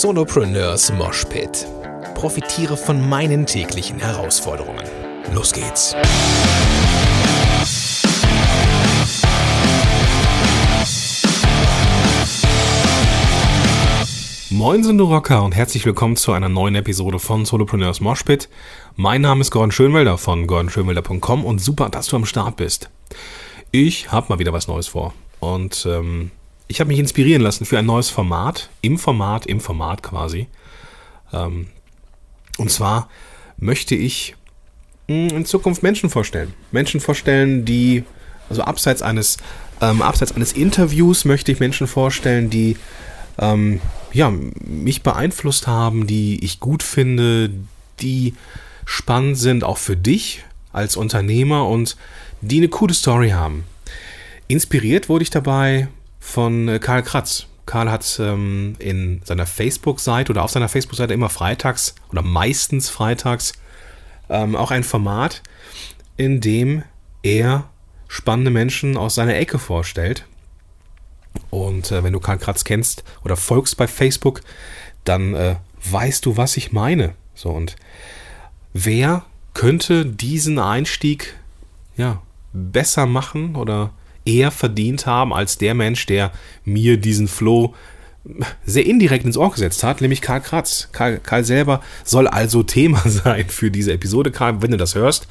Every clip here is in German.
Solopreneurs Moshpit. Profitiere von meinen täglichen Herausforderungen. Los geht's. Moin sind Rocker und herzlich willkommen zu einer neuen Episode von Solopreneurs Moshpit. Mein Name ist Gordon Schönwelder von gordonschönwelder.com und super, dass du am Start bist. Ich habe mal wieder was Neues vor und ähm, ich habe mich inspirieren lassen für ein neues Format, im Format, im Format quasi. Ähm, und zwar möchte ich hm, in Zukunft Menschen vorstellen. Menschen vorstellen, die, also abseits eines, ähm, abseits eines Interviews möchte ich Menschen vorstellen, die ähm, ja, mich beeinflusst haben, die ich gut finde, die spannend sind, auch für dich als Unternehmer und die eine coole Story haben. Inspiriert wurde ich dabei von äh, Karl Kratz. Karl hat ähm, in seiner Facebook-Seite oder auf seiner Facebook-Seite immer freitags oder meistens freitags ähm, auch ein Format, in dem er spannende Menschen aus seiner Ecke vorstellt. Und äh, wenn du Karl Kratz kennst oder folgst bei Facebook, dann äh, weißt du, was ich meine. So und wer könnte diesen Einstieg ja besser machen oder eher verdient haben als der Mensch, der mir diesen Flow sehr indirekt ins Ohr gesetzt hat, nämlich Karl Kratz. Karl, Karl selber soll also Thema sein für diese Episode. Karl, wenn du das hörst,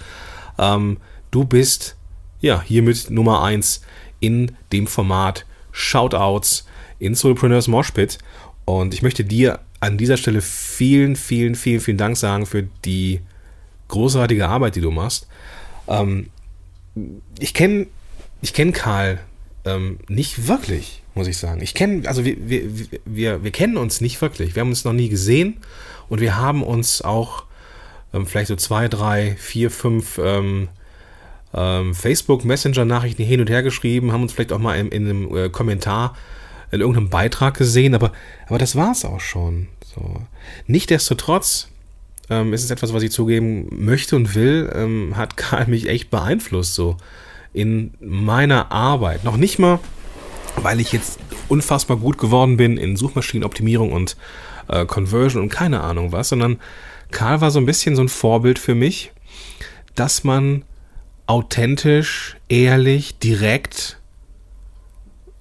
ähm, du bist ja hiermit Nummer eins in dem Format Shoutouts in Solopreneurs Moshpit. Und ich möchte dir an dieser Stelle vielen, vielen, vielen, vielen Dank sagen für die großartige Arbeit, die du machst. Ähm, ich kenne ich kenne Karl ähm, nicht wirklich, muss ich sagen. Ich kenne, also wir, wir, wir, wir kennen uns nicht wirklich. Wir haben uns noch nie gesehen und wir haben uns auch ähm, vielleicht so zwei, drei, vier, fünf ähm, ähm, Facebook Messenger Nachrichten hin und her geschrieben, haben uns vielleicht auch mal in, in einem äh, Kommentar in irgendeinem Beitrag gesehen, aber, aber das war es auch schon. So. Nichtsdestotrotz ähm, ist es etwas, was ich zugeben möchte und will, ähm, hat Karl mich echt beeinflusst. So in meiner Arbeit. Noch nicht mal, weil ich jetzt unfassbar gut geworden bin in Suchmaschinenoptimierung und äh, Conversion und keine Ahnung was, sondern Karl war so ein bisschen so ein Vorbild für mich, dass man authentisch, ehrlich, direkt,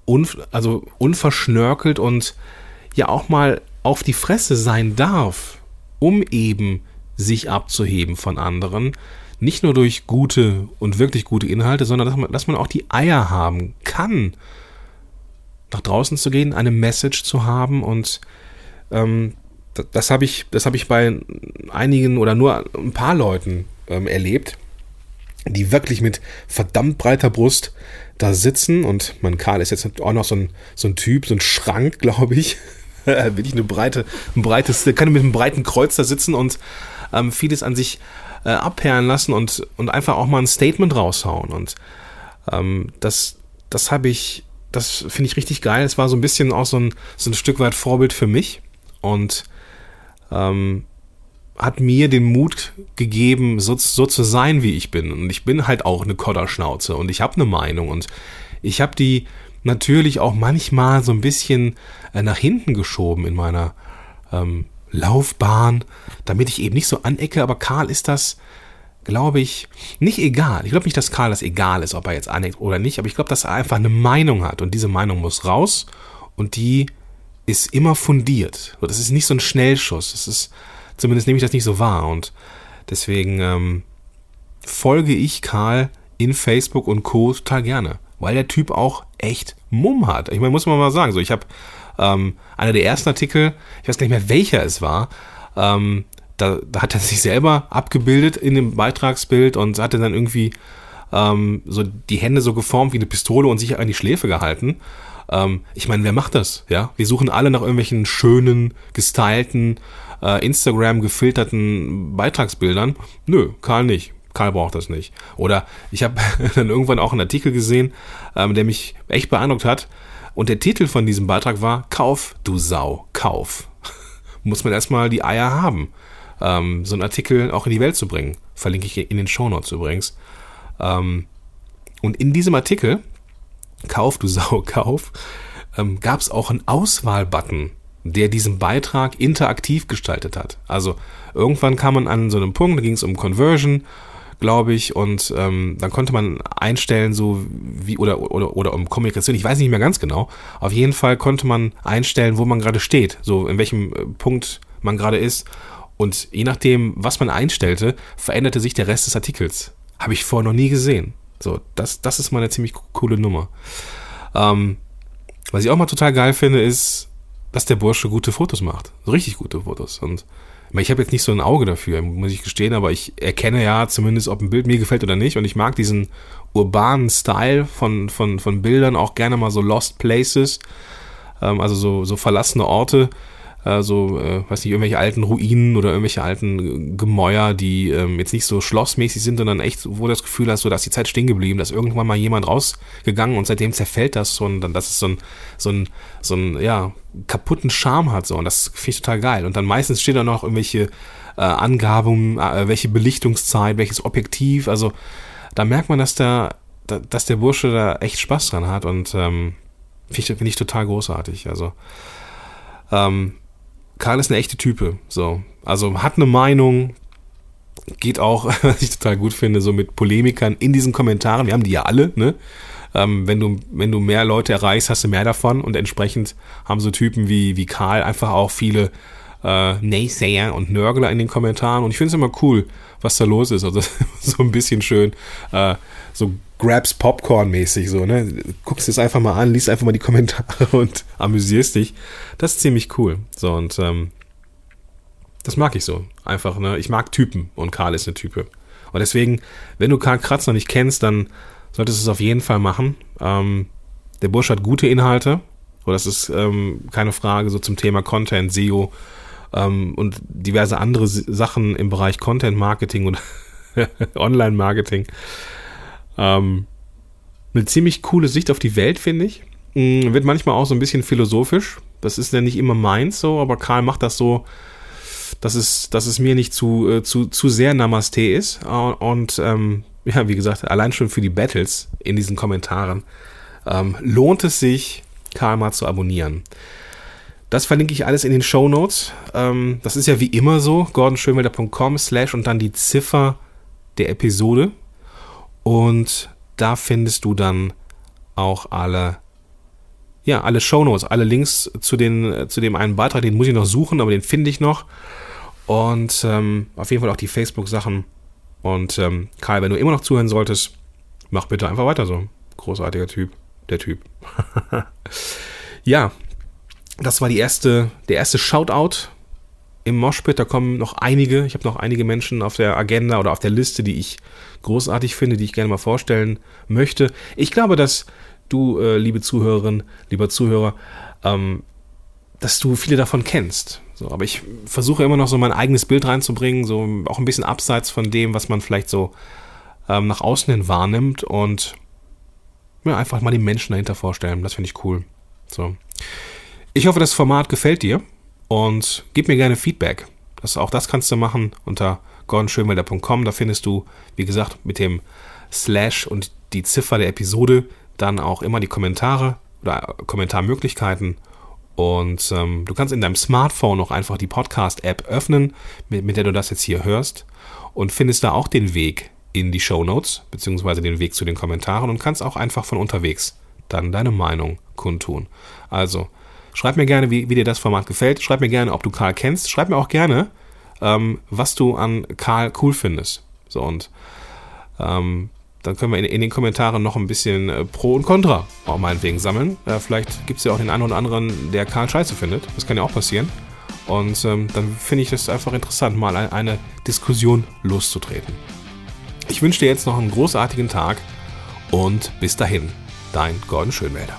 un, also unverschnörkelt und ja auch mal auf die Fresse sein darf, um eben sich abzuheben von anderen, nicht nur durch gute und wirklich gute Inhalte, sondern dass man, dass man auch die Eier haben kann, nach draußen zu gehen, eine Message zu haben und ähm, das, das habe ich, das habe ich bei einigen oder nur ein paar Leuten ähm, erlebt, die wirklich mit verdammt breiter Brust da sitzen und mein Karl ist jetzt auch noch so ein, so ein Typ, so ein Schrank, glaube ich. Wirklich eine breite, ein breites, kann mit einem breiten Kreuz da sitzen und ähm, vieles an sich äh, abperlen lassen und, und einfach auch mal ein Statement raushauen. Und ähm, das, das habe ich, das finde ich richtig geil. Es war so ein bisschen auch so ein, so ein Stück weit Vorbild für mich und ähm, hat mir den Mut gegeben, so, so zu sein, wie ich bin. Und ich bin halt auch eine Kodderschnauze und ich habe eine Meinung und ich habe die natürlich auch manchmal so ein bisschen äh, nach hinten geschoben in meiner ähm, Laufbahn, damit ich eben nicht so anecke, aber Karl ist das, glaube ich, nicht egal. Ich glaube nicht, dass Karl das egal ist, ob er jetzt aneckt oder nicht, aber ich glaube, dass er einfach eine Meinung hat und diese Meinung muss raus und die ist immer fundiert. Das ist nicht so ein Schnellschuss. Das ist, zumindest nehme ich das nicht so wahr und deswegen ähm, folge ich Karl in Facebook und Co. total gerne, weil der Typ auch echt Mumm hat. Ich meine, muss man mal sagen, so ich habe ähm, einer der ersten Artikel, ich weiß gar nicht mehr welcher es war, ähm, da, da, hat er sich selber abgebildet in dem Beitragsbild und hatte dann irgendwie ähm, so die Hände so geformt wie eine Pistole und sich an die Schläfe gehalten. Ähm, ich meine, wer macht das? Ja, wir suchen alle nach irgendwelchen schönen, gestylten, äh, Instagram gefilterten Beitragsbildern. Nö, Karl nicht. Karl braucht das nicht. Oder ich habe dann irgendwann auch einen Artikel gesehen, ähm, der mich echt beeindruckt hat. Und der Titel von diesem Beitrag war Kauf, du Sau, kauf. Muss man erstmal die Eier haben, ähm, so einen Artikel auch in die Welt zu bringen. Verlinke ich in den Shownotes übrigens. Ähm, und in diesem Artikel, Kauf, du Sau, kauf, ähm, gab es auch einen Auswahlbutton der diesen Beitrag interaktiv gestaltet hat. Also irgendwann kam man an so einem Punkt, da ging es um Conversion, glaube ich, und ähm, dann konnte man einstellen, so wie, oder, oder, oder um Kommunikation, ich weiß nicht mehr ganz genau. Auf jeden Fall konnte man einstellen, wo man gerade steht, so in welchem äh, Punkt man gerade ist. Und je nachdem, was man einstellte, veränderte sich der Rest des Artikels. Habe ich vorher noch nie gesehen. So, das, das ist mal eine ziemlich coole Nummer. Ähm, was ich auch mal total geil finde, ist, dass der Bursche gute Fotos macht. So richtig gute Fotos. Und ich habe jetzt nicht so ein Auge dafür, muss ich gestehen, aber ich erkenne ja zumindest, ob ein Bild mir gefällt oder nicht. Und ich mag diesen urbanen Style von, von, von Bildern, auch gerne mal so Lost Places, ähm, also so, so verlassene Orte äh, so, äh, weiß nicht, irgendwelche alten Ruinen oder irgendwelche alten Gemäuer, die ähm, jetzt nicht so schlossmäßig sind, sondern echt, wo du das Gefühl hast, so, da ist die Zeit stehen geblieben, da ist irgendwann mal jemand rausgegangen und seitdem zerfällt das so und dann, dass es so ein, so ein, so ein, ja, kaputten Charme hat, so, und das finde ich total geil. Und dann meistens steht da noch irgendwelche äh, Angaben, äh, welche Belichtungszeit, welches Objektiv, also da merkt man, dass der, dass der Bursche da echt Spaß dran hat und ähm, finde ich, find ich total großartig. Also ähm, Karl ist eine echte Type. So. Also hat eine Meinung, geht auch, was ich total gut finde, so mit Polemikern in diesen Kommentaren. Wir haben die ja alle, ne? Ähm, wenn, du, wenn du mehr Leute erreichst, hast du mehr davon und entsprechend haben so Typen wie, wie Karl einfach auch viele äh, Naysayer und Nörgler in den Kommentaren und ich finde es immer cool, was da los ist. Also so ein bisschen schön, äh, so Grabs Popcorn mäßig so, ne? Guckst es einfach mal an, liest einfach mal die Kommentare und amüsierst dich. Das ist ziemlich cool. So und ähm, das mag ich so. Einfach, ne? Ich mag Typen und Karl ist eine Type. Und deswegen, wenn du Karl Kratz noch nicht kennst, dann solltest du es auf jeden Fall machen. Ähm, der Bursch hat gute Inhalte. So, das ist ähm, keine Frage, so zum Thema Content, SEO ähm, und diverse andere Sachen im Bereich Content Marketing und Online Marketing. Ähm, eine ziemlich coole Sicht auf die Welt, finde ich. Mhm, wird manchmal auch so ein bisschen philosophisch. Das ist ja nicht immer meins so, aber Karl macht das so, dass es, dass es mir nicht zu, äh, zu, zu sehr Namaste ist. Und ähm, ja, wie gesagt, allein schon für die Battles in diesen Kommentaren ähm, lohnt es sich, Karl mal zu abonnieren. Das verlinke ich alles in den Show Notes. Ähm, das ist ja wie immer so, gordonschönwelder.com slash und dann die Ziffer der Episode. Und da findest du dann auch alle, ja, alle Shownotes, alle Links zu, den, zu dem einen Beitrag, den muss ich noch suchen, aber den finde ich noch. Und ähm, auf jeden Fall auch die Facebook-Sachen. Und ähm, Karl, wenn du immer noch zuhören solltest, mach bitte einfach weiter so. Großartiger Typ, der Typ. ja, das war die erste, der erste Shoutout im Moshpit. Da kommen noch einige. Ich habe noch einige Menschen auf der Agenda oder auf der Liste, die ich großartig finde, die ich gerne mal vorstellen möchte. Ich glaube, dass du, äh, liebe Zuhörerin, lieber Zuhörer, ähm, dass du viele davon kennst. So, aber ich versuche immer noch so mein eigenes Bild reinzubringen, so auch ein bisschen abseits von dem, was man vielleicht so ähm, nach außen hin wahrnimmt und ja, einfach mal die Menschen dahinter vorstellen. Das finde ich cool. So. Ich hoffe, das Format gefällt dir und gib mir gerne Feedback. Das, auch das kannst du machen unter gordonschönwelder.com. Da findest du, wie gesagt, mit dem Slash und die Ziffer der Episode dann auch immer die Kommentare oder Kommentarmöglichkeiten. Und ähm, du kannst in deinem Smartphone noch einfach die Podcast-App öffnen, mit, mit der du das jetzt hier hörst und findest da auch den Weg in die Show Notes, beziehungsweise den Weg zu den Kommentaren und kannst auch einfach von unterwegs dann deine Meinung kundtun. Also, schreib mir gerne, wie, wie dir das Format gefällt. Schreib mir gerne, ob du Karl kennst. Schreib mir auch gerne, ähm, was du an Karl cool findest. So und ähm, dann können wir in, in, den Kommentaren noch ein bisschen äh, Pro und Contra auch meinetwegen sammeln. Äh, vielleicht gibt es ja auch den einen oder anderen, der Karl scheiße findet. Das kann ja auch passieren. Und ähm, dann finde ich es einfach interessant, mal eine, Diskussion loszutreten. Ich wünsche dir jetzt noch einen großartigen Tag und bis dahin, dein Gordon Schönmelder.